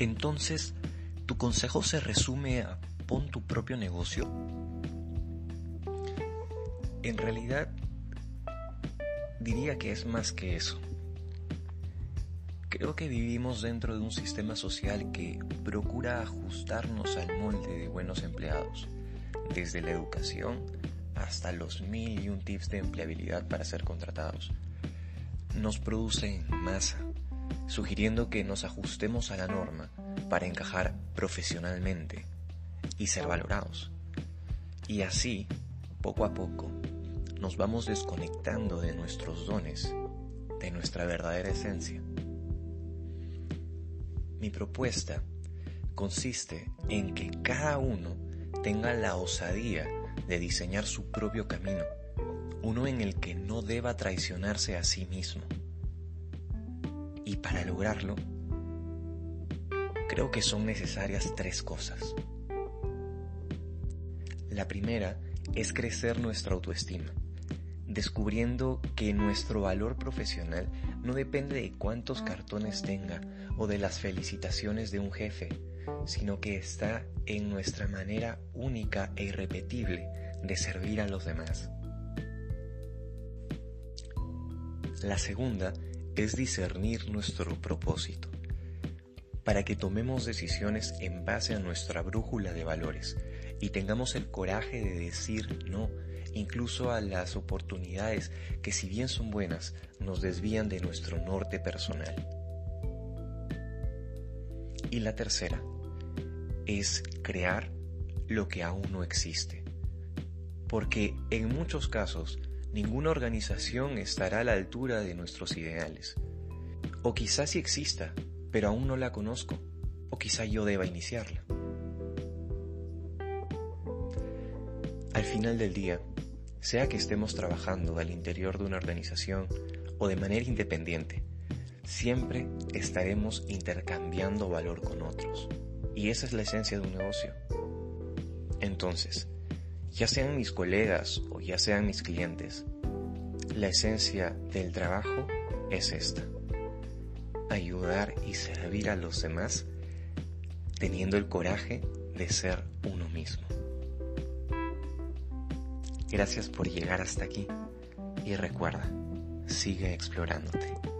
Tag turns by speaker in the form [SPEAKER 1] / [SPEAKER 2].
[SPEAKER 1] Entonces, ¿tu consejo se resume a pon tu propio negocio? En realidad, diría que es más que eso. Creo que vivimos dentro de un sistema social que procura ajustarnos al molde de buenos empleados, desde la educación hasta los mil y un tips de empleabilidad para ser contratados. Nos produce en masa, sugiriendo que nos ajustemos a la norma para encajar profesionalmente y ser valorados. Y así, poco a poco, nos vamos desconectando de nuestros dones, de nuestra verdadera esencia. Mi propuesta consiste en que cada uno tenga la osadía de diseñar su propio camino, uno en el que no deba traicionarse a sí mismo. Y para lograrlo, creo que son necesarias tres cosas. La primera es crecer nuestra autoestima descubriendo que nuestro valor profesional no depende de cuántos cartones tenga o de las felicitaciones de un jefe, sino que está en nuestra manera única e irrepetible de servir a los demás. La segunda es discernir nuestro propósito, para que tomemos decisiones en base a nuestra brújula de valores y tengamos el coraje de decir no incluso a las oportunidades que si bien son buenas, nos desvían de nuestro norte personal. Y la tercera es crear lo que aún no existe. Porque en muchos casos ninguna organización estará a la altura de nuestros ideales. O quizás sí exista, pero aún no la conozco. O quizá yo deba iniciarla. Al final del día, sea que estemos trabajando al interior de una organización o de manera independiente, siempre estaremos intercambiando valor con otros. Y esa es la esencia de un negocio. Entonces, ya sean mis colegas o ya sean mis clientes, la esencia del trabajo es esta. Ayudar y servir a los demás teniendo el coraje de ser uno mismo. Gracias por llegar hasta aquí y recuerda, sigue explorándote.